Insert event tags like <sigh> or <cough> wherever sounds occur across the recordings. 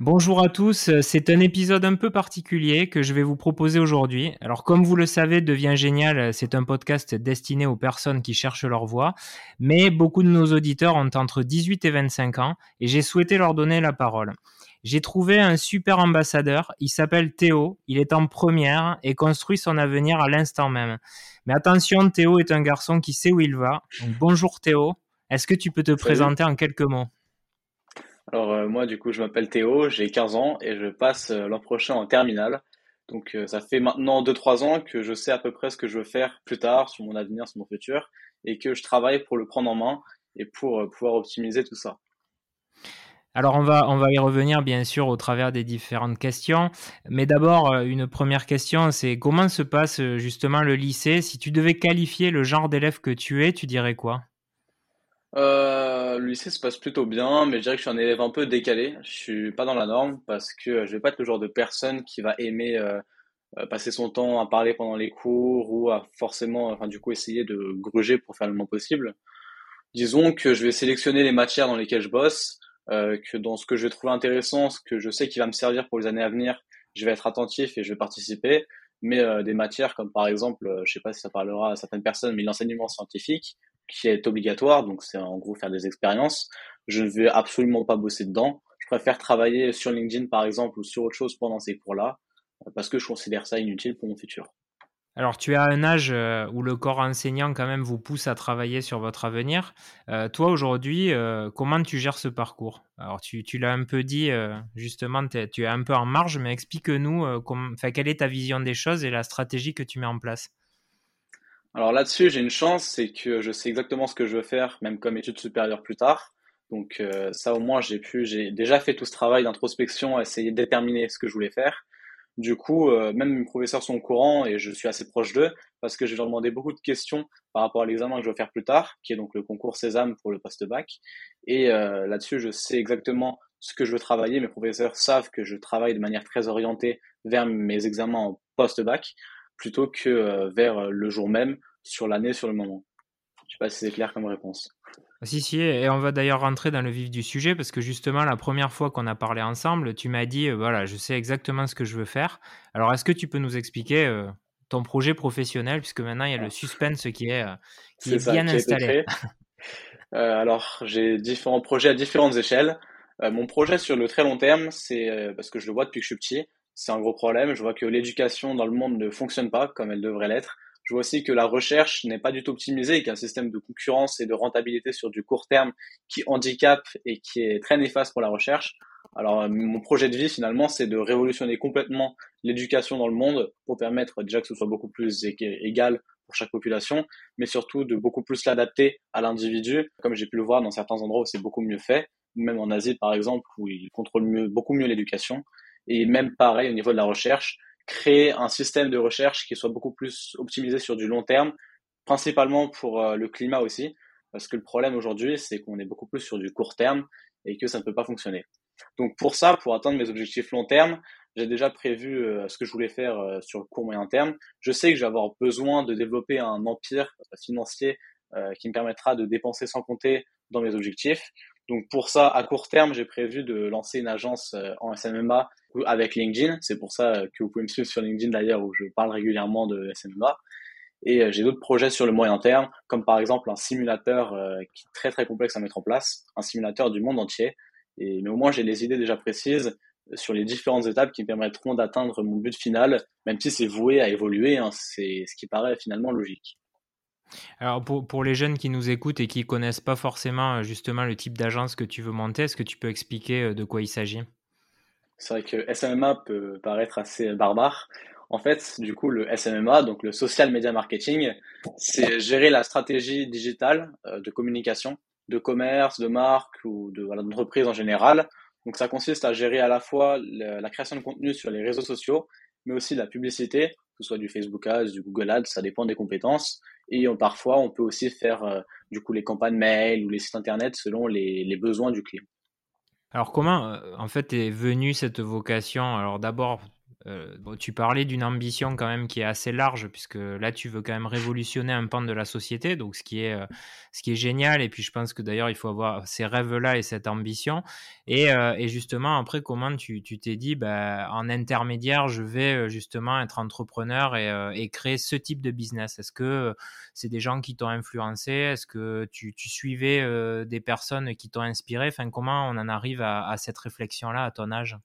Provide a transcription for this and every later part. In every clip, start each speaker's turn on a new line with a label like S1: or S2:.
S1: Bonjour à tous, c'est un épisode un peu particulier que je vais vous proposer aujourd'hui. Alors comme vous le savez, Devient Génial, c'est un podcast destiné aux personnes qui cherchent leur voie, mais beaucoup de nos auditeurs ont entre 18 et 25 ans et j'ai souhaité leur donner la parole. J'ai trouvé un super ambassadeur, il s'appelle Théo, il est en première et construit son avenir à l'instant même. Mais attention, Théo est un garçon qui sait où il va. bonjour Théo, est-ce que tu peux te présenter en quelques mots?
S2: Alors euh, moi du coup je m'appelle Théo, j'ai 15 ans et je passe euh, l'an prochain en terminale. Donc euh, ça fait maintenant 2-3 ans que je sais à peu près ce que je veux faire plus tard sur mon avenir, sur mon futur et que je travaille pour le prendre en main et pour pouvoir optimiser tout ça.
S1: Alors on va, on va y revenir bien sûr au travers des différentes questions. Mais d'abord, une première question, c'est comment se passe justement le lycée? Si tu devais qualifier le genre d'élève que tu es, tu dirais quoi?
S2: Euh, le se passe plutôt bien, mais je dirais que je suis un élève un peu décalé. Je suis pas dans la norme parce que je vais pas être le genre de personne qui va aimer euh, euh, passer son temps à parler pendant les cours ou à forcément, enfin du coup, essayer de gruger pour faire le moins possible. Disons que je vais sélectionner les matières dans lesquelles je bosse, euh, que dans ce que je vais trouver intéressant, ce que je sais qui va me servir pour les années à venir, je vais être attentif et je vais participer. Mais euh, des matières comme par exemple, je sais pas si ça parlera à certaines personnes, mais l'enseignement scientifique, qui est obligatoire, donc c'est en gros faire des expériences. Je ne vais absolument pas bosser dedans. Je préfère travailler sur LinkedIn par exemple ou sur autre chose pendant ces cours-là, parce que je considère ça inutile pour mon futur.
S1: Alors, tu as un âge euh, où le corps enseignant, quand même, vous pousse à travailler sur votre avenir. Euh, toi, aujourd'hui, euh, comment tu gères ce parcours? Alors, tu, l'as un peu dit, justement, tu es un peu en marge, mais explique-nous quelle est ta vision des choses et la stratégie que tu mets en place?
S2: Alors là-dessus, j'ai une chance, c'est que je sais exactement ce que je veux faire, même comme études supérieures plus tard. Donc ça au moins j'ai déjà fait tout ce travail d'introspection, essayer de déterminer ce que je voulais faire. Du coup, euh, même mes professeurs sont au courant et je suis assez proche d'eux parce que je vais leur demander beaucoup de questions par rapport à l'examen que je vais faire plus tard, qui est donc le concours Sésame pour le post-bac. Et euh, là-dessus, je sais exactement ce que je veux travailler. Mes professeurs savent que je travaille de manière très orientée vers mes examens en post-bac plutôt que euh, vers le jour même, sur l'année, sur le moment. Je sais pas si c'est clair comme réponse.
S1: Si, si, et on va d'ailleurs rentrer dans le vif du sujet parce que justement, la première fois qu'on a parlé ensemble, tu m'as dit, euh, voilà, je sais exactement ce que je veux faire. Alors, est-ce que tu peux nous expliquer ton projet professionnel puisque maintenant il y a le suspense qui est, qui est, bien installé
S2: Alors, j'ai différents projets à différentes échelles. mon projet sur le très long terme, c'est parce que je le vois depuis que je suis petit, c'est un gros problème. Je vois que l'éducation dans le monde ne fonctionne pas comme elle devrait l'être. Je vois aussi que la recherche n'est pas du tout optimisée et qu'il y a un système de concurrence et de rentabilité sur du court terme qui handicape et qui est très néfaste pour la recherche. Alors, euh, mon projet de vie, finalement, c'est de révolutionner complètement l'éducation dans le monde pour permettre déjà que ce soit beaucoup plus égal pour chaque population, mais surtout de beaucoup plus l'adapter à l'individu, comme j'ai pu le voir dans certains endroits où c'est beaucoup mieux fait, même en Asie par exemple, où ils contrôlent mieux, beaucoup mieux l'éducation et même pareil au niveau de la recherche, créer un système de recherche qui soit beaucoup plus optimisé sur du long terme, principalement pour euh, le climat aussi, parce que le problème aujourd'hui, c'est qu'on est beaucoup plus sur du court terme et que ça ne peut pas fonctionner. Donc pour ça, pour atteindre mes objectifs long terme, j'ai déjà prévu euh, ce que je voulais faire euh, sur le court moyen terme. Je sais que je vais avoir besoin de développer un empire financier qui me permettra de dépenser sans compter dans mes objectifs. Donc pour ça, à court terme, j'ai prévu de lancer une agence en SMMA avec LinkedIn. C'est pour ça que vous pouvez me suivre sur LinkedIn d'ailleurs où je parle régulièrement de SMA. Et euh, j'ai d'autres projets sur le moyen terme, comme par exemple un simulateur euh, qui est très très complexe à mettre en place, un simulateur du monde entier. Et, mais au moins j'ai les idées déjà précises sur les différentes étapes qui me permettront d'atteindre mon but final, même si c'est voué à évoluer, hein, c'est ce qui paraît finalement logique.
S1: Alors pour, les jeunes qui nous écoutent et qui connaissent pas forcément justement le type d'agence que tu veux monter, est-ce que tu peux expliquer euh, de quoi il s'agit?
S2: C'est vrai que SMMA peut paraître assez barbare. En fait, du coup, le SMMA, donc le Social Media Marketing, c'est gérer la stratégie digitale euh, de communication, de commerce, de marque ou de d'entreprise en général. Donc, ça consiste à gérer à la fois la, création de contenu sur les réseaux sociaux, mais aussi la publicité, que ce soit du Facebook Ads, du Google Ads, ça dépend des compétences. Et parfois, on peut aussi faire euh, du coup les campagnes mail ou les sites internet selon les, les besoins du client.
S1: Alors comment, euh, en fait, est venue cette vocation Alors d'abord, euh, tu parlais d'une ambition quand même qui est assez large, puisque là, tu veux quand même révolutionner un pan de la société, donc ce qui est, euh, ce qui est génial. Et puis, je pense que d'ailleurs, il faut avoir ces rêves-là et cette ambition. Et, euh, et justement, après, comment tu t'es dit, bah, en intermédiaire, je vais justement être entrepreneur et, créer ce type de business? Est-ce que c'est des gens qui t'ont influencé? Est-ce que tu, tu suivais des personnes qui t'ont inspiré? Enfin, comment on en arrive à cette réflexion-là à ton âge?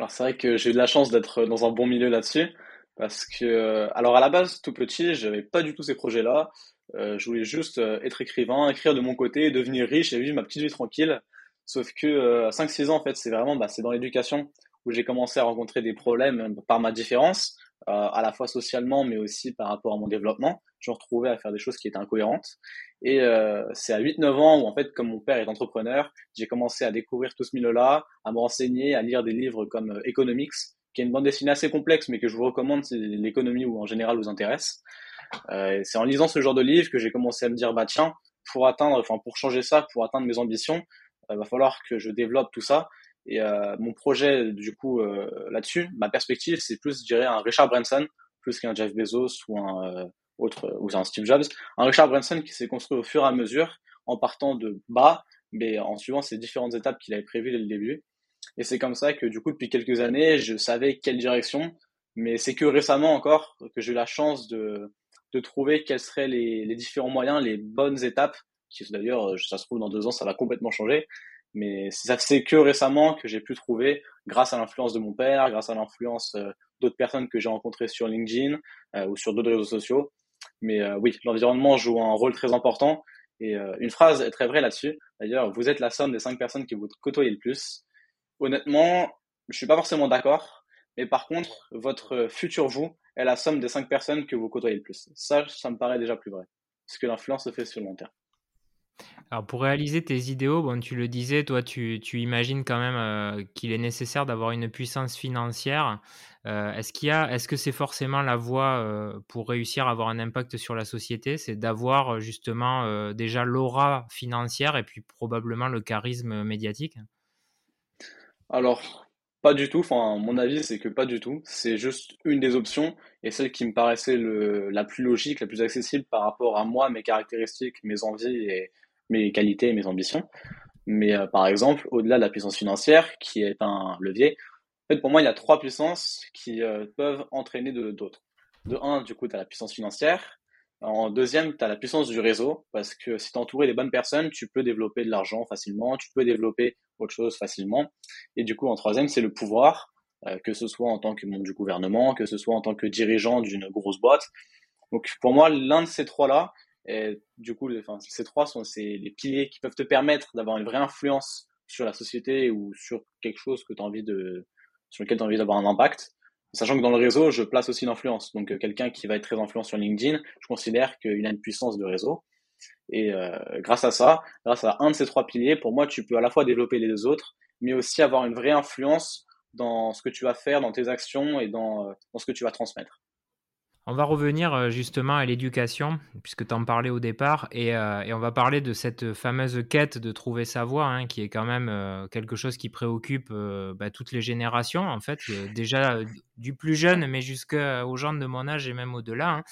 S2: Alors c'est vrai que j'ai eu de la chance d'être dans un bon milieu là-dessus, parce que, euh, alors à la base, tout petit, j'avais pas du tout ces projets-là. Euh, je voulais juste euh, être écrivain, écrire de mon côté, devenir riche et vivre ma petite vie tranquille. Sauf que à 5-6 ans, en fait, c'est vraiment, bah, c'est dans l'éducation où j'ai commencé à rencontrer des problèmes par ma différence, à la fois socialement, mais aussi par rapport à mon développement. Je me retrouvais à faire des choses qui étaient incohérentes. Et euh, c'est à 8-9 ans où, en fait, comme mon père est entrepreneur, j'ai commencé à découvrir tout ce milieu-là, à me renseigner, à lire des livres comme euh, Economics, qui est une bande dessinée assez complexe, mais que je vous recommande si l'économie ou en général vous intéresse. Euh, c'est en lisant ce genre de livre que j'ai commencé à me dire, bah tiens, pour atteindre, enfin pour changer ça, pour atteindre mes ambitions, il va falloir que je développe tout ça. Et euh, mon projet, du coup, euh, là-dessus, ma perspective, c'est plus, je dirais, un Richard Branson, plus qu'un Jeff Bezos ou un autre, ou un Steve Jobs, un Richard Branson qui s'est construit au fur et à mesure en partant de bas, mais en suivant ces différentes étapes qu'il avait prévues dès le début. Et c'est comme ça que du coup, depuis quelques années, je savais quelle direction, mais c'est que récemment encore que j'ai eu la chance de, de trouver quels seraient les, les différents moyens, les bonnes étapes, qui d'ailleurs, ça se trouve, dans deux ans, ça va complètement changer. Mais ça c'est que récemment que j'ai pu trouver, grâce à l'influence de mon père, grâce à l'influence euh, d'autres personnes que j'ai rencontrées sur LinkedIn euh, ou sur d'autres réseaux sociaux, mais euh, oui, l'environnement joue un rôle très important. Et euh, une phrase est très vraie là-dessus. D'ailleurs, vous êtes la somme des cinq personnes qui vous côtoyez le plus. Honnêtement, je suis pas forcément d'accord. Mais par contre, votre futur vous est la somme des cinq personnes que vous côtoyez le plus. Ça, ça me paraît déjà plus vrai. Parce que l'influence se fait sur le long terme.
S1: Alors pour réaliser tes idéaux, bon, tu le disais, toi tu, imagines quand même euh, qu'il est nécessaire d'avoir une puissance financière. Euh, est-ce qu'il y est-ce que c'est forcément la voie euh, pour réussir à avoir un impact sur la société, c'est d'avoir justement déjà l'aura financière et puis probablement le charisme médiatique?
S2: Alors pas du tout. Enfin, mon avis c'est que pas du tout. C'est juste une des options et celle qui me paraissait la plus logique, la plus accessible par rapport à moi, mes caractéristiques, mes envies et mes qualités et mes ambitions. Mais euh, par exemple, au-delà de la puissance financière, qui est un levier, en fait, pour moi, il y a trois puissances qui euh, peuvent entraîner d'autres. De, un, du coup, tu as la puissance financière. En deuxième, tu as la puissance du réseau, parce que si tu es entouré des bonnes personnes, tu peux développer de l'argent facilement, tu peux développer autre chose facilement. Et du coup, en troisième, c'est le pouvoir, euh, que ce soit en tant que membre du gouvernement, que ce soit en tant que dirigeant d'une grosse boîte. Donc pour moi, l'un de ces trois-là, et du coup, ces trois sont les piliers qui peuvent te permettre d'avoir une vraie influence sur la société ou sur quelque chose que envie de, sur lequel tu as envie d'avoir un impact. Sachant que dans le réseau, je place aussi l'influence. Donc, euh, quelqu'un qui va être très influent sur LinkedIn, je considère qu'il a une puissance de réseau. Et euh, grâce à ça, grâce à un de ces trois piliers, pour moi, tu peux à la fois développer les deux autres, mais aussi avoir une vraie influence dans ce que tu vas faire, dans tes actions et dans, euh, dans ce que tu vas transmettre.
S1: On va revenir euh, justement à l'éducation, puisque tu en parlais au départ, euh, et, on va parler de cette fameuse quête de trouver sa voie, hein, qui est quand même euh, quelque chose qui préoccupe bah, toutes les générations, en fait, déjà du plus jeune, mais jusqu'aux gens de mon âge et même au-delà.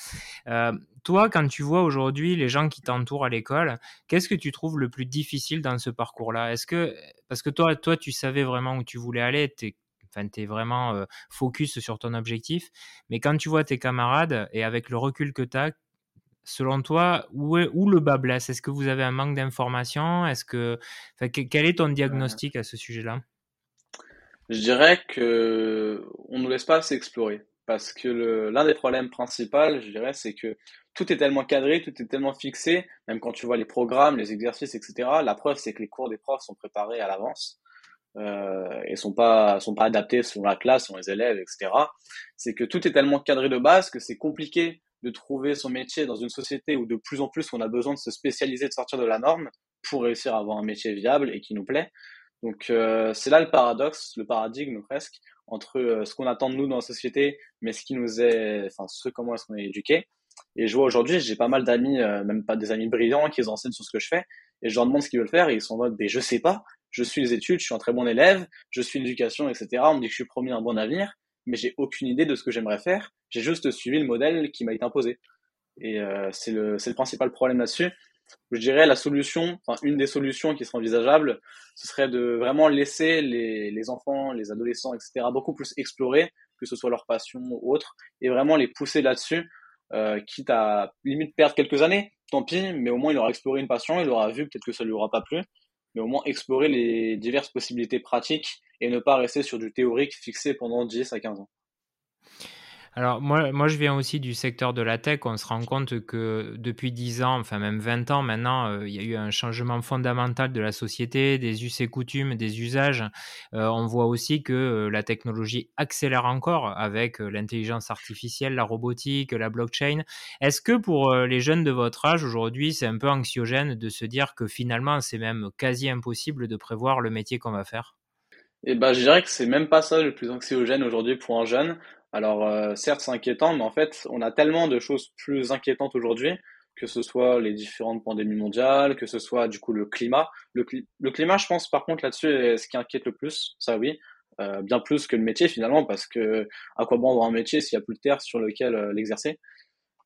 S1: Hein. toi, quand tu vois aujourd'hui les gens qui t'entourent à l'école, qu'est-ce que tu trouves le plus difficile dans ce parcours-là? Est-ce que, parce que toi, toi, tu savais vraiment où tu voulais aller, Enfin, tu es vraiment focus sur ton objectif. Mais quand tu vois tes camarades et avec le recul que tu as, selon toi, où, est, où le bas blesse? Est-ce que vous avez un manque d'informations Est-ce que, quel est ton diagnostic à ce sujet-là?
S2: Je dirais que on nous laisse pas s'explorer parce que l'un des problèmes principaux, je dirais, c'est que tout est tellement cadré, tout est tellement fixé, même quand tu vois les programmes, les exercices, etc. La preuve, c'est que les cours des profs sont préparés à l'avance euh, et sont pas sont pas adaptés selon la classe, selon les élèves, etc. C'est que tout est tellement cadré de base que c'est compliqué de trouver son métier dans une société où de plus en plus on a besoin de se spécialiser, de sortir de la norme pour réussir à avoir un métier viable et qui nous plaît. Donc euh, c'est là le paradoxe, le paradigme presque entre euh, ce qu'on attend de nous dans la société, mais ce qui nous est, enfin ce comment est-ce qu'on est éduqué. Et je vois aujourd'hui, j'ai pas mal d'amis, même pas des amis brillants, qui enseignent sur ce que je fais, et je leur demande ce qu'ils veulent faire, et ils sont en mode, mais je sais pas, je suis les études, je suis un très bon élève, je suis l'éducation, etc. On me dit que je suis promis un bon avenir, mais j'ai aucune idée de ce que j'aimerais faire. J'ai juste suivi le modèle qui m'a été imposé. Et euh, c'est le, principal problème là-dessus. Je dirais la solution, enfin une des solutions qui serait envisageable, ce serait de vraiment laisser les, les enfants, les adolescents, etc., beaucoup plus explorer, que ce soit leur passion ou autre, et vraiment les pousser là-dessus, euh, quitte à limite perdre quelques années, tant pis, mais au moins il aura exploré une passion, il aura vu, peut-être que ça lui aura pas plu, mais au moins explorer les diverses possibilités pratiques et ne pas rester sur du théorique fixé pendant 10 à 15 ans.
S1: Alors moi, moi, je viens aussi du secteur de la tech. On se rend compte que depuis 10 ans, enfin même 20 ans maintenant, euh, il y a eu un changement fondamental de la société, des us et coutumes, des usages. Euh, on voit aussi que euh, la technologie accélère encore avec l'intelligence artificielle, la robotique, la blockchain. Est-ce que pour les jeunes de votre âge aujourd'hui, c'est un peu anxiogène de se dire que finalement, c'est même quasi impossible de prévoir le métier qu'on va faire?
S2: Eh ben, je dirais que c'est même pas ça le plus anxiogène aujourd'hui pour un jeune. Alors, euh, certes, c'est inquiétant, mais en fait, on a tellement de choses plus inquiétantes aujourd'hui, que ce soit les différentes pandémies mondiales, que ce soit du coup le climat. Le, climat, je pense, par contre, là-dessus, est ce qui inquiète le plus, ça oui, euh, bien plus que le métier finalement, parce que à quoi bon avoir un métier s'il n'y a plus de terre sur lequel euh, l'exercer?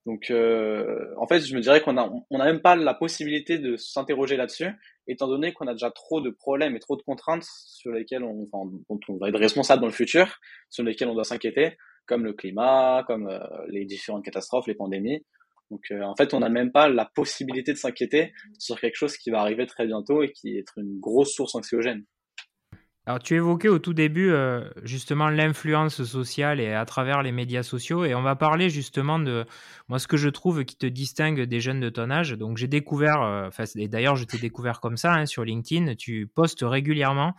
S2: Donc, euh, en fait, je me dirais qu'on a, on n'a même pas la possibilité de s'interroger là-dessus, étant donné qu'on a déjà trop de problèmes et trop de contraintes sur lesquelles dont on va être responsable dans le futur, sur lesquelles on doit s'inquiéter, comme le climat, comme euh, les différentes catastrophes, les pandémies. Donc, euh, en fait, on n'a même pas la possibilité de s'inquiéter sur quelque chose qui va arriver très bientôt et qui est une grosse source anxiogène.
S1: Alors, tu évoquais au tout début euh, justement l'influence sociale et à travers les médias sociaux, et on va parler justement de moi ce que je trouve qui te distingue des jeunes de ton âge. Donc, j'ai découvert, euh, et d'ailleurs, je t'ai découvert comme ça hein, sur LinkedIn. Tu postes régulièrement,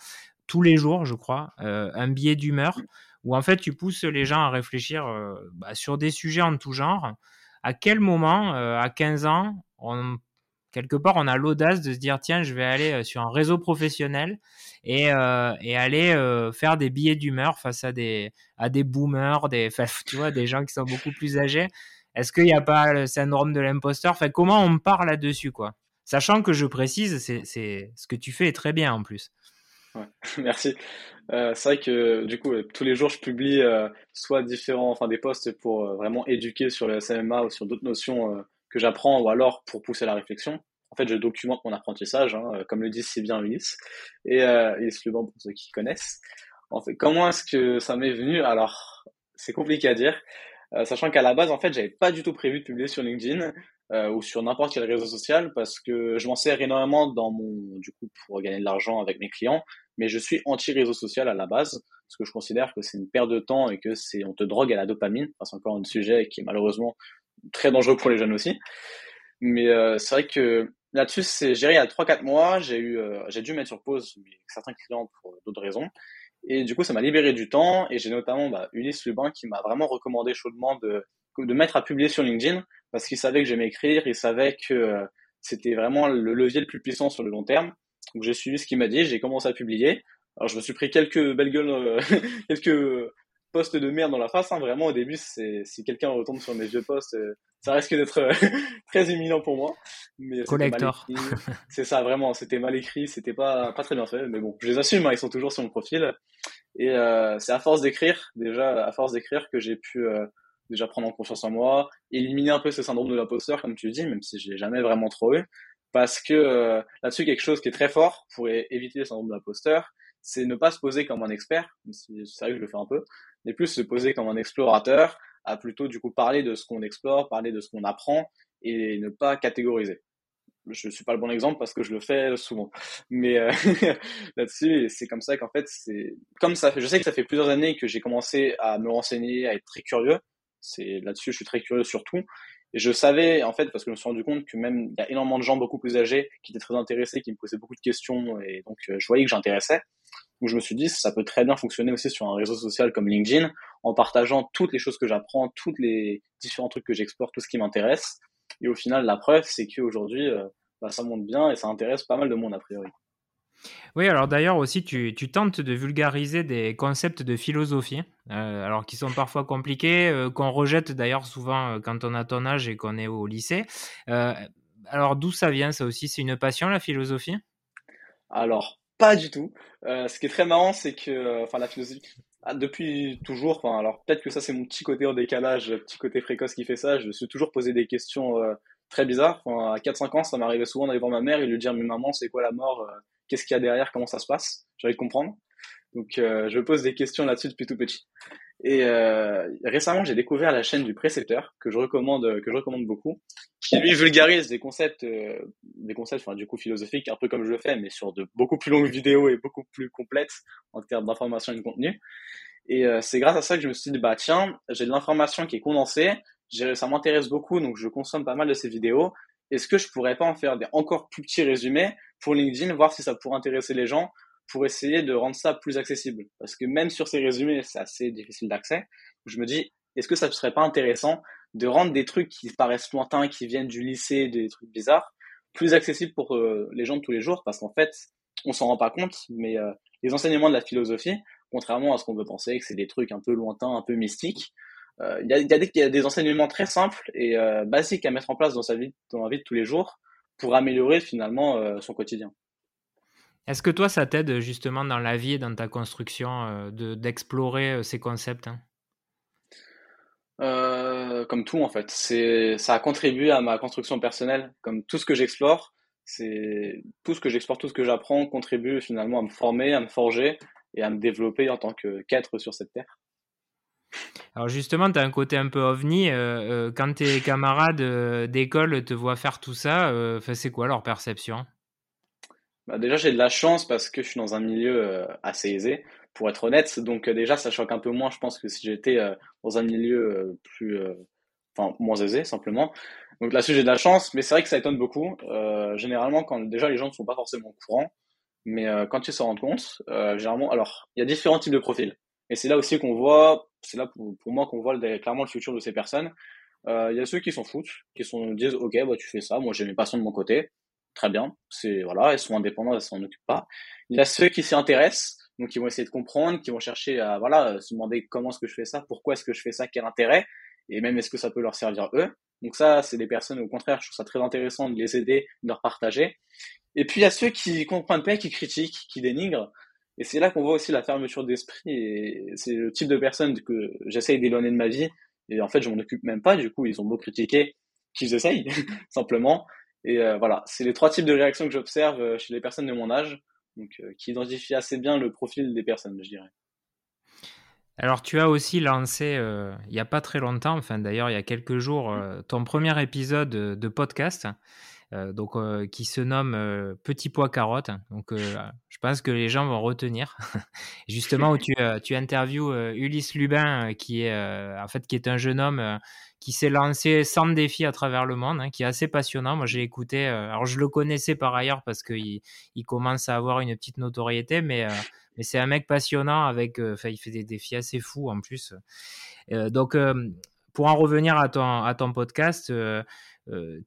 S1: tous les jours, je crois, un billet d'humeur où en fait tu pousses les gens à réfléchir bah, sur des sujets en tout genre. À quel moment, à 15 ans, quelque part, on a l'audace de se dire tiens, je vais aller euh, sur un réseau professionnel et, euh, aller euh, faire des billets d'humeur face à des, à des boomers, des, <laughs> tu vois, des gens qui sont beaucoup plus âgés. Est-ce qu'il n'y a pas le syndrome de l'imposteur? Enfin, Comment on parle là-dessus quoi? Sachant que je précise, c'est ce que tu fais est très bien en plus. <laughs>
S2: Merci. C'est vrai que du coup, tous les jours, je publie soit différents, enfin des posts pour vraiment éduquer sur le SMA ou sur d'autres notions que j'apprends ou alors pour pousser la réflexion. En fait, je documente mon apprentissage, hein, comme le dit si bien Ulysse, et euh, Ulysse Leban pour ceux qui connaissent. En fait, comment est-ce que ça m'est venu? Alors, c'est compliqué à dire, euh, sachant qu'à la base, en fait, j'avais pas du tout prévu de publier sur LinkedIn euh, ou sur n'importe quel réseau social parce que je m'en sers énormément dans mon, du coup, pour gagner de l'argent avec mes clients, mais je suis anti-réseau social à la base parce que je considère que c'est une perte de temps et que c'est on te drogue à la dopamine. c'est encore un sujet qui est malheureusement très dangereux pour les jeunes aussi. Mais euh, c'est vrai que là-dessus, c'est géré il y a 3-4 mois. J'ai eu, euh, j'ai dû mettre sur pause certains clients pour d'autres raisons. Et du coup, ça m'a libéré du temps. Et j'ai notamment bah, Ulysse Lubin qui m'a vraiment recommandé chaudement de, de mettre à publier sur LinkedIn parce qu'il savait que j'aimais écrire. Il savait que euh, c'était vraiment le levier le plus puissant sur le long terme. Donc j'ai suivi ce qu'il m'a dit. J'ai commencé à publier. Alors je me suis pris quelques belles gueules, <laughs> quelques poste de merde dans la face. Hein. Vraiment, au début, c'est si quelqu'un retombe sur mes vieux posts, euh, ça risque d'être euh, <laughs> très imminent pour moi.
S1: Mais Collector.
S2: C'est ça, vraiment. C'était mal écrit, c'était pas pas très bien fait. Mais bon, je les assume. Hein, ils sont toujours sur mon profil. Et euh, c'est à force d'écrire, déjà à force d'écrire, que j'ai pu déjà prendre en confiance en moi, éliminer un peu ce syndrome de l'imposteur, comme tu dis, même si je l'ai jamais vraiment trop eu. Parce que là-dessus, quelque chose qui est très fort pour éviter le syndrome de l'imposteur, c'est ne pas se poser comme un expert, c'est vrai que je le fais un peu, mais plus se poser comme un explorateur, à plutôt du coup parler de ce qu'on explore, parler de ce qu'on apprend et ne pas catégoriser. Je suis pas le bon exemple parce que je le fais souvent, mais euh, <laughs> là-dessus c'est comme ça qu'en fait c'est comme ça. Je sais que ça fait plusieurs années que j'ai commencé à me renseigner, à être très curieux. C'est là-dessus je suis très curieux surtout. Et je savais, en fait, parce que je me suis rendu compte que même il y a énormément de gens beaucoup plus âgés qui étaient très intéressés, qui me posaient beaucoup de questions, et donc euh, je voyais que j'intéressais. Donc je me suis dit, ça peut très bien fonctionner aussi sur un réseau social comme LinkedIn, en partageant toutes les choses que j'apprends, tous les différents trucs que j'explore, tout ce qui m'intéresse. Et au final, la preuve, c'est qu'aujourd'hui, euh, bah, ça monte bien et ça intéresse pas mal de monde a priori.
S1: Oui, alors d'ailleurs aussi, tu, tentes de vulgariser des concepts de philosophie, euh, alors qui sont parfois compliqués, euh, qu'on rejette d'ailleurs souvent quand on a ton âge et qu'on est au lycée. alors d'où ça vient ça aussi? C'est une passion la philosophie?
S2: Alors pas du tout. Euh, ce qui est très marrant, c'est que, euh, enfin, la philosophie, ah, depuis toujours, enfin, alors peut-être que ça c'est mon petit côté en décalage, petit côté précoce qui fait ça, je me suis toujours posé des questions euh, très bizarres. Enfin, à 4-5 ans, ça m'arrivait souvent d'aller voir ma mère et lui dire Mais maman, c'est quoi la mort euh, Qu'est-ce qu'il y a derrière Comment ça se passe J'ai envie de comprendre. Donc euh, je pose des questions là-dessus depuis tout petit. Et euh, récemment, j'ai découvert la chaîne du précepteur que je recommande, que je recommande beaucoup, qui lui vulgarise des concepts, euh, des concepts, du coup philosophiques, un peu comme je le fais, mais sur de beaucoup plus longues vidéos et beaucoup plus complètes en termes d'information et de contenu. Et euh, c'est grâce à ça que je me suis dit bah tiens, j'ai de l'information qui est condensée, ça m'intéresse beaucoup, donc je consomme pas mal de ces vidéos. Est-ce que je pourrais pas en faire des encore plus petits résumés pour LinkedIn, voir si ça pourrait intéresser les gens pour essayer de rendre ça plus accessible? Parce que même sur ces résumés, c'est assez difficile d'accès. Je me dis, est-ce que ça ne serait pas intéressant de rendre des trucs qui paraissent lointains, qui viennent du lycée, des trucs bizarres, plus accessibles pour euh, les gens de tous les jours? Parce qu'en fait, on s'en rend pas compte, mais euh, les enseignements de la philosophie, contrairement à ce qu'on peut penser, que c'est des trucs un peu lointains, un peu mystiques, il y, a, y, a des enseignements très simples et basiques à mettre en place dans sa vie, dans la vie de tous les jours pour améliorer finalement son quotidien.
S1: Est-ce que toi, ça t'aide justement dans la vie et dans ta construction euh, de, d'explorer euh, ces concepts hein?
S2: Euh, Comme tout en fait, c'est ça a contribué à ma construction personnelle. Comme tout ce que j'explore, c'est tout ce que j'explore, tout ce que j'apprends contribue finalement à me former, à me forger et à me développer en tant que qu'être sur cette terre.
S1: Alors justement, tu as un côté un peu ovni. quand tes camarades d'école te voient faire tout ça, c'est quoi leur perception?
S2: Bah déjà, j'ai de la chance parce que je suis dans un milieu euh, assez aisé, pour être honnête. Donc euh, déjà, ça choque un peu moins, je pense, que si j'étais euh, dans un milieu plus, enfin, moins aisé, simplement. Donc là-dessus, j'ai de la chance, mais c'est vrai que ça étonne beaucoup. généralement, quand déjà les gens ne sont pas forcément au courant, mais quand ils se rendent compte, généralement, alors, il y a différents types de profils. Et c'est là aussi qu'on voit, c'est là pour, moi qu'on voit clairement le futur de ces personnes. Il y a ceux qui s'en foutent, qui sont, disent, ok, bah, tu fais ça, moi j'ai mes passions de mon côté, très bien. C'est voilà, elles sont indépendantes, elles s'en occupent pas. Il y a ceux qui s'y intéressent, donc qui vont essayer de comprendre, qui vont chercher à voilà se demander comment est-ce que je fais ça, pourquoi est-ce que je fais ça, quel intérêt, et même est-ce que ça peut leur servir eux. Donc ça, c'est des personnes au contraire, je trouve ça très intéressant de les aider, de leur partager. Et puis il y a ceux qui comprennent pas, qui critiquent, qui dénigrent. Et c'est là qu'on voit aussi la fermeture d'esprit. C'est le type de personnes que j'essaye d'éloigner de ma vie. Et en fait, je m'en occupe même pas. Du coup, ils ont beau critiquer, qu'ils essayent <laughs> simplement. Et euh, voilà, c'est les trois types de réactions que j'observe euh, chez les personnes de mon âge, donc euh, qui identifient assez bien le profil des personnes, je dirais.
S1: Alors, tu as aussi lancé, il n'y a pas très longtemps, enfin d'ailleurs il y a quelques jours, ton premier épisode de podcast, donc, qui se nomme Petit pois carotte. Donc, <laughs> je pense que les gens vont retenir. <laughs> Justement, où tu, tu interviews Ulysse Lubin, qui est en fait qui est un jeune homme qui s'est lancé sans défi à travers le monde, hein, qui est assez passionnant. Moi, j'ai écouté. Euh, alors, je le connaissais par ailleurs parce qu'il il commence à avoir une petite notoriété, mais, euh, mais c'est un mec passionnant avec. Euh, il fait des défis assez fous en plus. donc, pour en revenir à ton, à ton podcast,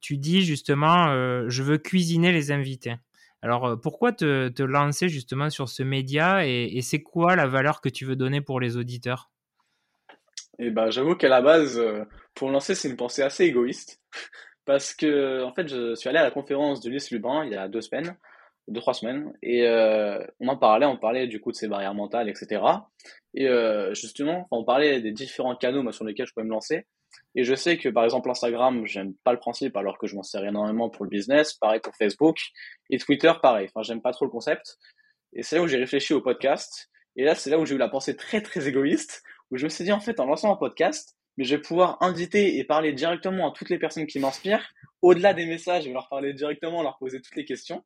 S1: tu dis justement, je veux cuisiner les invités. Alors, pourquoi te, lancer justement sur ce média et, c'est quoi la valeur que tu veux donner pour les auditeurs?
S2: Et ben, j'avoue qu'à la base, pour lancer, c'est une pensée assez égoïste. <laughs> Parce que, en fait, je suis allé à la conférence de Luis Lubin il y a deux semaines, deux, trois semaines, et on en parlait, on parlait du coup de ses barrières mentales, etc. Et justement, on parlait des différents canaux sur lesquels je pouvais me lancer. Et je sais que, par exemple, Instagram, j'aime pas le principe alors que je m'en sers énormément pour le business. Pareil pour Facebook. Et Twitter, pareil. Enfin, j'aime pas trop le concept. Et c'est là où j'ai réfléchi au podcast. Et là, c'est là où j'ai eu la pensée très, très égoïste où je me suis dit, en fait, en lançant un podcast, mais je vais pouvoir inviter et parler directement à toutes les personnes qui m'inspirent. Au-delà des messages, je vais leur parler directement, leur poser toutes les questions.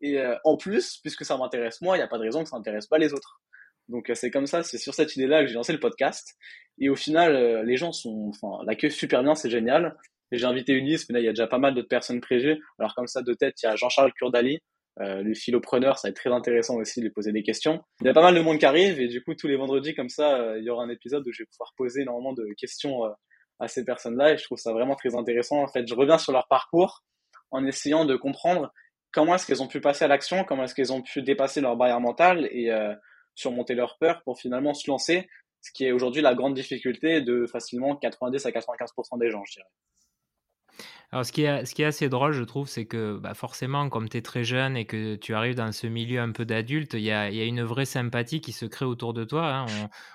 S2: Et euh, en plus, puisque ça m'intéresse moi, il n'y a pas de raison que ça n'intéresse pas les autres. Donc euh, c'est comme ça, c'est sur cette idée-là que j'ai lancé le podcast. Et au final, euh, les gens sont, enfin, l'accueil super bien, c'est génial. Et j'ai invité Ulysse, mais là il y a déjà pas mal d'autres personnes prévues. Alors comme ça de tête, il y a Jean-Charles Curdali, euh, le philopreneur, ça va être très intéressant aussi de lui poser des questions. Il y a pas mal de monde qui arrive et du coup tous les vendredis comme ça, euh, il y aura un épisode où je vais pouvoir poser énormément de questions euh, à ces personnes-là et je trouve ça vraiment très intéressant. En fait, je reviens sur leur parcours en essayant de comprendre comment est-ce qu'elles ont pu passer à l'action, comment est-ce qu'elles ont pu dépasser leur barrière mentale et surmonter leur peur pour finalement se lancer, ce qui est aujourd'hui la grande difficulté de facilement 90 à 95% des gens, je dirais.
S1: Alors, ce qui, est, assez drôle, je trouve, c'est que bah, forcément, comme tu es très jeune et que tu arrives dans ce milieu un peu d'adulte, il y a, une vraie sympathie qui se crée autour de toi. Hein.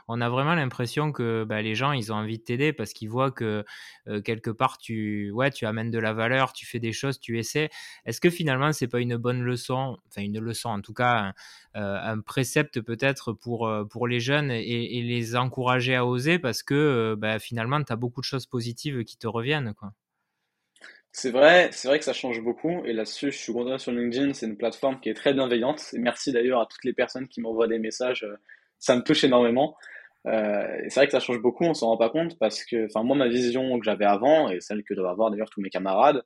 S1: On, a vraiment l'impression que bah, les gens, ils ont envie de t'aider parce qu'ils voient que euh, quelque part, tu, ouais, tu amènes de la valeur, tu fais des choses, tu essaies. Est-ce que finalement, c'est pas une bonne leçon, enfin une leçon, en tout cas, un, euh, précepte peut-être pour, euh, les jeunes et, et, les encourager à oser parce que bah, finalement, tu as beaucoup de choses positives qui te reviennent. Quoi?
S2: C'est vrai, c'est vrai que ça change beaucoup. Et là-dessus, je suis content sur LinkedIn. C'est une plateforme qui est très bienveillante. Merci d'ailleurs à toutes les personnes qui m'envoient des messages. Euh, ça me touche énormément. Euh, et c'est vrai que ça change beaucoup. On s'en rend pas compte parce que, enfin, moi, ma vision que j'avais avant et celle que doivent avoir d'ailleurs tous mes camarades,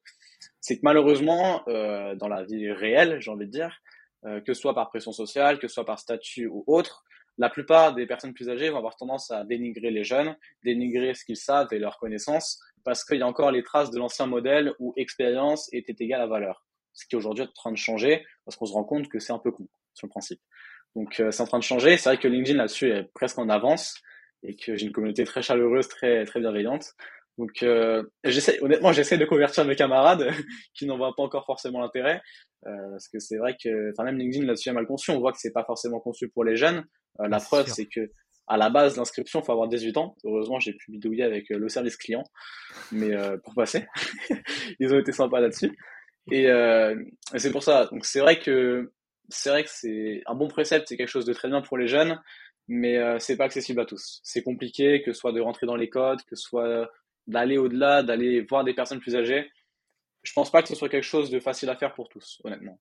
S2: c'est que malheureusement, euh, dans la vie réelle, j'ai envie de dire, euh, que ce soit par pression sociale, que ce soit par statut ou autre, la plupart des personnes plus âgées vont avoir tendance à dénigrer les jeunes, dénigrer ce qu'ils savent et leurs connaissances, parce qu'il y a encore les traces de l'ancien modèle où expérience était égale à valeur. Ce qui aujourd'hui est en train de changer, parce qu'on se rend compte que c'est un peu con, sur le principe. Donc euh, c'est en train de changer. C'est vrai que LinkedIn là-dessus est presque en avance et que j'ai une communauté très chaleureuse, très très bienveillante. Donc euh, j'essaie, honnêtement, j'essaie de convertir mes camarades <laughs> qui n'en voient pas encore forcément l'intérêt, euh, parce que c'est vrai que, enfin même LinkedIn là-dessus est mal conçu. On voit que c'est pas forcément conçu pour les jeunes. Euh, la preuve, c'est que à la base, l'inscription, il faut avoir 18 ans. Heureusement, j'ai pu bidouiller avec euh, le service client, mais euh, pour passer, <laughs> ils ont été sympas là-dessus. Et, euh, et c'est pour ça. Donc c'est vrai que c'est vrai que c'est un bon précepte, c'est quelque chose de très bien pour les jeunes, mais euh, c'est pas accessible à tous. C'est compliqué, que ce soit de rentrer dans les codes, que ce soit d'aller au-delà, d'aller voir des personnes plus âgées. Je pense pas que ce soit quelque chose de facile à faire pour tous, honnêtement.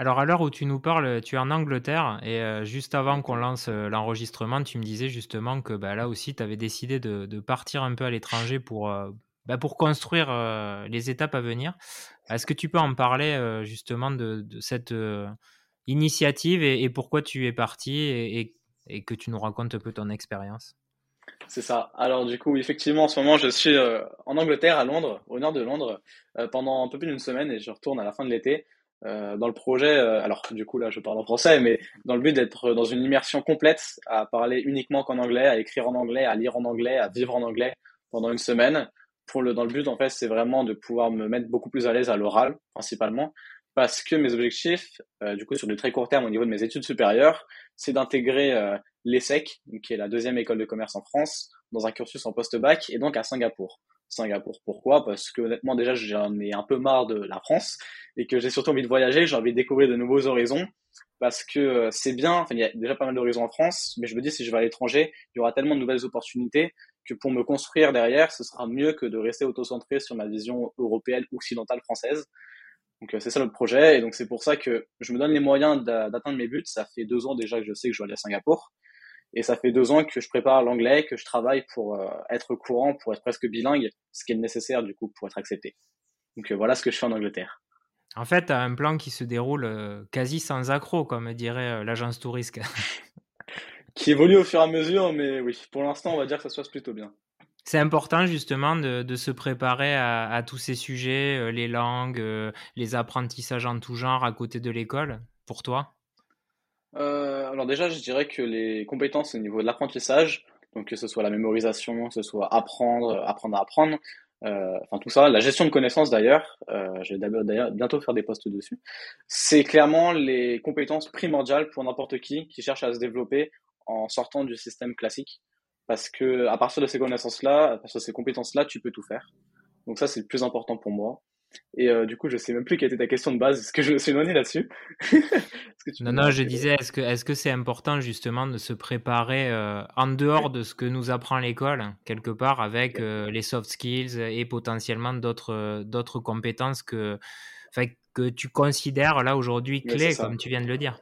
S1: Alors à l'heure où tu nous parles, tu es en Angleterre et euh, juste avant qu'on lance euh, l'enregistrement, tu me disais justement que bah, là aussi tu avais décidé de, partir un peu à l'étranger pour, euh, bah, pour construire les étapes à venir. Est-ce que tu peux en parler justement de, cette initiative et, pourquoi tu es parti et, que tu nous racontes un peu ton expérience?
S2: C'est ça. Alors du coup, effectivement, en ce moment, je suis en Angleterre, à Londres, au nord de Londres, pendant un peu plus d'une semaine et je retourne à la fin de l'été. Euh, dans le projet, euh, alors du coup là je parle en français, mais dans le but d'être dans une immersion complète, à parler uniquement qu'en anglais, à écrire en anglais, à lire en anglais, à vivre en anglais pendant une semaine. Pour le, dans le but en fait, c'est vraiment de pouvoir me mettre beaucoup plus à l'aise à l'oral principalement, parce que mes objectifs, euh, du coup sur du très court terme au niveau de mes études supérieures, c'est d'intégrer euh, l'ESSEC, qui est la deuxième école de commerce en France, dans un cursus en post-bac et donc à Singapour. Singapour. Pourquoi? Parce que honnêtement déjà j'en ai un peu marre de la France et que j'ai surtout envie de voyager, j'ai envie de découvrir de nouveaux horizons parce que euh, c'est bien, il y a déjà pas mal d'horizons en France, mais je me dis si je vais à l'étranger, il y aura tellement de nouvelles opportunités que pour me construire derrière, ce sera mieux que de rester auto-centré sur ma vision européenne, occidentale, française. Donc euh, c'est ça notre projet et donc c'est pour ça que je me donne les moyens d'atteindre mes buts. Ça fait deux ans déjà que je sais que je vais aller à Singapour et ça fait deux ans que je prépare l'anglais, que je travaille pour euh, être courant, pour être presque bilingue, ce qui est nécessaire du coup pour être accepté. Donc euh, voilà ce que je fais en Angleterre.
S1: En fait, tu as un plan qui se déroule euh, quasi sans accroc, comme dirait l'agence touriste. <laughs>
S2: qui évolue au fur et à mesure, mais oui, pour l'instant, on va dire que ça se passe plutôt bien.
S1: C'est important justement de, se préparer à, tous ces sujets, euh, les langues, euh, les apprentissages en tout genre à côté de l'école, pour toi?
S2: Euh, Alors déjà, je dirais que les compétences au niveau de l'apprentissage, donc que ce soit la mémorisation, que ce soit apprendre, apprendre à apprendre, enfin tout ça, la gestion de connaissances d'ailleurs, je vais d'ailleurs bientôt faire des posts dessus, c'est clairement les compétences primordiales pour n'importe qui qui cherche à se développer en sortant du système classique parce que à partir de ces connaissances-là, à partir de ces compétences-là, tu peux tout faire. Donc ça, c'est le plus important pour moi. Et euh, du coup, je sais même plus quelle était ta question de base. Est-ce que je me suis éloigné là-dessus <laughs>
S1: Non, non, je disais, est-ce que est-ce que c'est important justement de se préparer euh, en dehors de ce que nous apprend l'école, quelque part, avec euh, les soft skills et potentiellement d'autres d'autres compétences que, que tu considères là aujourd'hui clés, comme tu viens de le dire?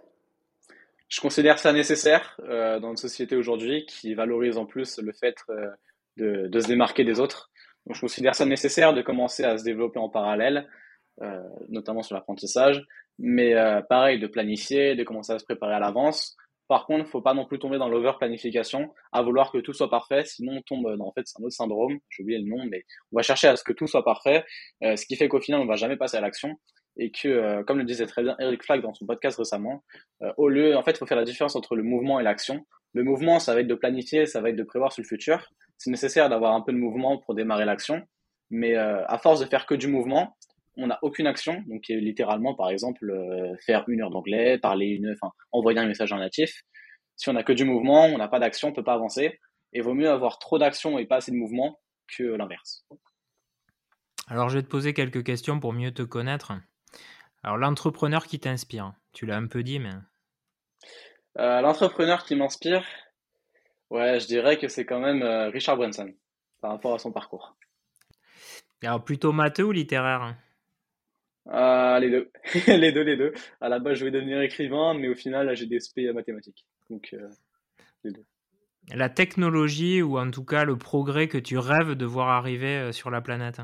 S2: Je considère ça nécessaire euh, dans une société aujourd'hui qui valorise en plus le fait euh, de, de, se démarquer des autres. Donc, je considère ça nécessaire de commencer à se développer en parallèle, euh, notamment sur l'apprentissage, mais euh, pareil de planifier, de commencer à se préparer à l'avance. Par contre, il faut pas non plus tomber dans l'over-planification, à vouloir que tout soit parfait, sinon on tombe dans en fait c'est un autre syndrome, j'ai oublié le nom, mais on va chercher à ce que tout soit parfait, euh, ce qui fait qu'au final on va jamais passer à l'action et que, euh, comme le disait très bien Eric Flack dans son podcast récemment, euh, au lieu, en fait, il faut faire la différence entre le mouvement et l'action. Le mouvement, ça va être de planifier, ça va être de prévoir sur le futur. C'est nécessaire d'avoir un peu de mouvement pour démarrer l'action, Mais à force de faire que du mouvement, on n'a aucune action. Donc littéralement, par exemple, faire une heure d'anglais, parler une, enfin envoyer un message en natif. Si on n'a que du mouvement, on n'a pas d'action, on peut pas avancer. Et vaut mieux avoir trop d'action et pas assez de mouvement que l'inverse.
S1: Alors, je vais te poser quelques questions pour mieux te connaître. Alors, l'entrepreneur qui t'inspire, tu l'as un peu dit, mais.
S2: Euh, l'entrepreneur qui m'inspire, ouais, je dirais que c'est quand même euh, Richard Branson, par rapport à son parcours.
S1: Alors, plutôt matheux ou littéraire
S2: euh, Les deux. <laughs> les deux, les deux. À la base, je vais devenir écrivain, mais au final, j'ai des SP mathématiques. Donc, les deux.
S1: La technologie, ou en tout cas le progrès que tu rêves de voir arriver sur la planète?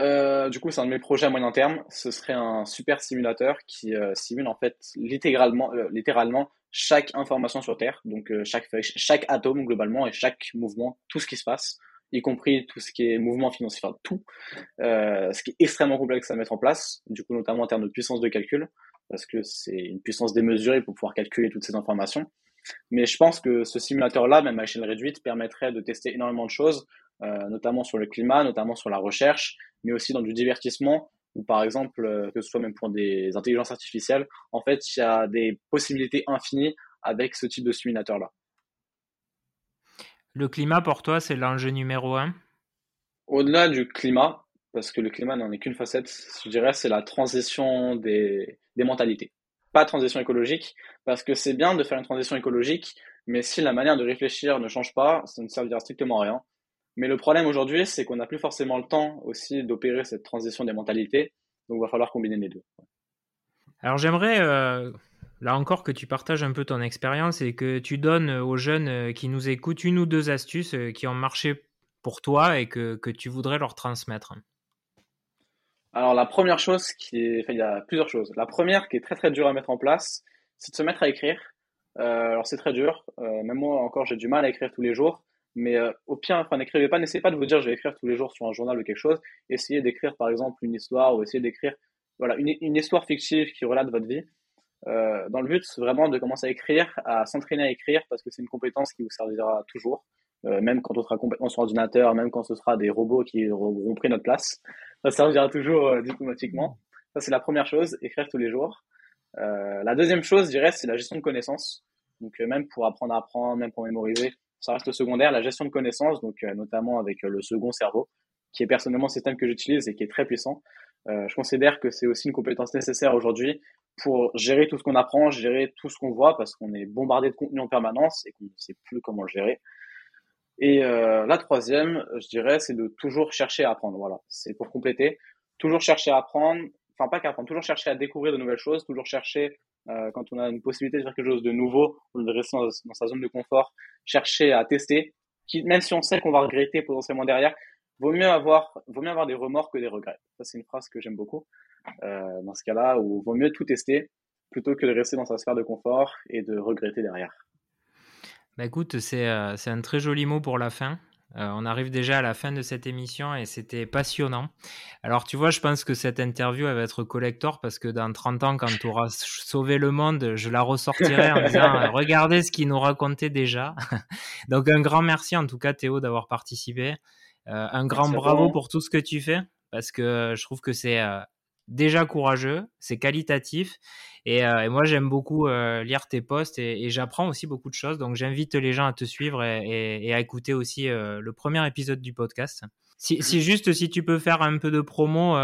S2: Euh, du coup, c'est un de mes projets à moyen terme. Ce serait un super simulateur qui euh, simule en fait littéralement, euh, littéralement chaque information sur Terre, donc chaque chaque atome globalement et chaque mouvement, tout ce qui se passe, y compris tout ce qui est mouvement financier, enfin tout, ce qui est extrêmement complexe à mettre en place. Du coup, notamment en termes de puissance de calcul, parce que c'est une puissance démesurée pour pouvoir calculer toutes ces informations. Mais je pense que ce simulateur-là, même à échelle réduite, permettrait de tester énormément de choses, euh, notamment sur le climat, notamment sur la recherche, mais aussi dans du divertissement, ou par exemple, euh, que ce soit même pour des intelligences artificielles, en fait, il y a des possibilités infinies avec ce type de simulateur-là.
S1: Le climat, pour toi, c'est l'enjeu numéro un?
S2: Au-delà du climat, parce que le climat n'en est qu'une facette, je dirais, c'est la transition des, des mentalités. Pas transition écologique, parce que c'est bien de faire une transition écologique, mais si la manière de réfléchir ne change pas, ça ne servira strictement à rien. Mais le problème aujourd'hui, c'est qu'on n'a plus forcément le temps aussi d'opérer cette transition des mentalités. Donc, il va falloir combiner les deux.
S1: Alors, j'aimerais, euh, là encore, que tu partages un peu ton expérience et que tu donnes aux jeunes euh, qui nous écoutent une ou deux astuces euh, qui ont marché pour toi et que, que tu voudrais leur transmettre.
S2: Alors, la première chose qui est. Enfin, il y a plusieurs choses. La première qui est très très dure à mettre en place, c'est de se mettre à écrire. alors, c'est très dur. même moi, encore, j'ai du mal à écrire tous les jours. Mais euh, au pire, enfin, n'écrivez pas, n'essayez pas de vous dire je vais écrire tous les jours sur un journal ou quelque chose. Essayez d'écrire par exemple une histoire ou essayez d'écrire voilà, une, une, histoire fictive qui relate votre vie. Euh, dans le but vraiment de commencer à écrire, à s'entraîner à écrire parce que c'est une compétence qui vous servira toujours, euh, même quand on sera complètement sur ordinateur, même quand ce sera des robots qui auront pris notre place, ça servira toujours euh, diplomatiquement. Ça c'est la première chose, écrire tous les jours. Euh, la deuxième chose, je dirais, c'est la gestion de connaissances. Donc même pour apprendre à apprendre, même pour mémoriser, ça reste le secondaire, la gestion de connaissances, donc euh, notamment avec euh, le second cerveau, qui est personnellement un système que j'utilise et qui est très puissant. Euh, je considère que c'est aussi une compétence nécessaire aujourd'hui pour gérer tout ce qu'on apprend, gérer tout ce qu'on voit, parce qu'on est bombardé de contenu en permanence et qu'on ne sait plus comment le gérer. Et la troisième, je dirais, c'est de toujours chercher à apprendre. Voilà, c'est pour compléter. Toujours chercher à apprendre, enfin pas qu'à apprendre, toujours chercher à découvrir de nouvelles choses, toujours chercher euh, quand on a une possibilité de faire quelque chose de nouveau, on de rester dans, sa zone de confort, chercher à tester, même si on sait qu'on va regretter potentiellement derrière, vaut mieux avoir, vaut mieux avoir des remords que des regrets. Ça, c'est une phrase que j'aime beaucoup euh, dans ce cas-là, où vaut mieux tout tester plutôt que de rester dans sa sphère de confort et de regretter derrière.
S1: Bah écoute, c'est euh, un très joli mot pour la fin. Euh, on arrive déjà à la fin de cette émission et c'était passionnant. Alors tu vois, je pense que cette interview elle va être collector parce que dans 30 ans, quand tu auras sauvé le monde, je la ressortirai en disant <laughs> regardez ce qu'il nous racontait déjà. <laughs> Donc un grand merci en tout cas Théo d'avoir participé. Euh, un grand bravo pour tout ce que tu fais parce que je trouve que c'est euh, déjà courageux, c'est qualitatif. Et, euh, moi, j'aime beaucoup euh, lire tes posts et, j'apprends aussi beaucoup de choses. Donc, j'invite les gens à te suivre et, à écouter aussi euh, le premier épisode du podcast. Si, juste, si tu peux faire un peu de promo,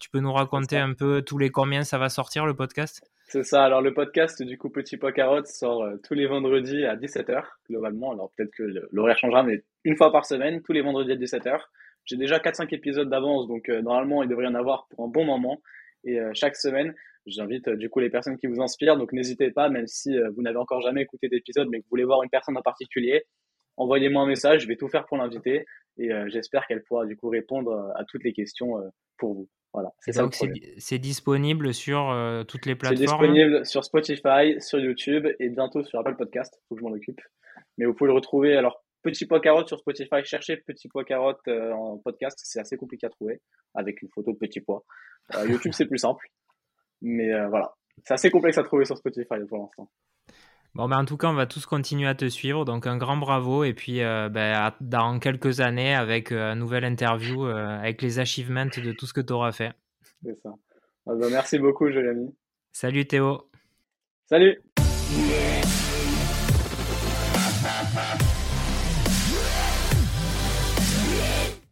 S1: tu peux nous raconter un peu tous les combien ça va sortir le podcast?
S2: C'est ça. Alors, le podcast, du coup, Petit Pois Carotte sort tous les vendredis à 17h, globalement. Alors, peut-être que l'horaire changera, mais une fois par semaine, tous les vendredis à 17h. J'ai déjà 4-5 épisodes d'avance, donc euh, normalement, il devrait y en avoir pour un bon moment. Et euh, chaque semaine, j'invite euh, du coup les personnes qui vous inspirent. Donc n'hésitez pas, même si vous n'avez encore jamais écouté d'épisode, mais que vous voulez voir une personne en particulier, envoyez-moi un message. Je vais tout faire pour l'inviter et j'espère qu'elle pourra du coup répondre à toutes les questions pour vous. Voilà,
S1: c'est ça. C'est disponible sur toutes les plateformes.
S2: C'est disponible sur Spotify, sur YouTube et bientôt sur Apple Podcast. Faut que je m'en occupe. Mais vous pouvez le retrouver alors Petit pois carotte sur Spotify, cherchez Petit pois carotte euh, en podcast, c'est assez compliqué à trouver avec une photo de petit pois. Euh, YouTube c'est plus simple, mais euh, voilà, c'est assez complexe à trouver sur Spotify pour l'instant.
S1: Bon, ben, en tout cas, on va tous continuer à te suivre. Donc, un grand bravo. Et puis, ben, dans quelques années, avec une nouvelle interview, avec les achievements de tout ce que tu auras fait.
S2: C'est ça. Ah ben, merci beaucoup, Jérémy.
S1: Salut Théo.
S2: Salut.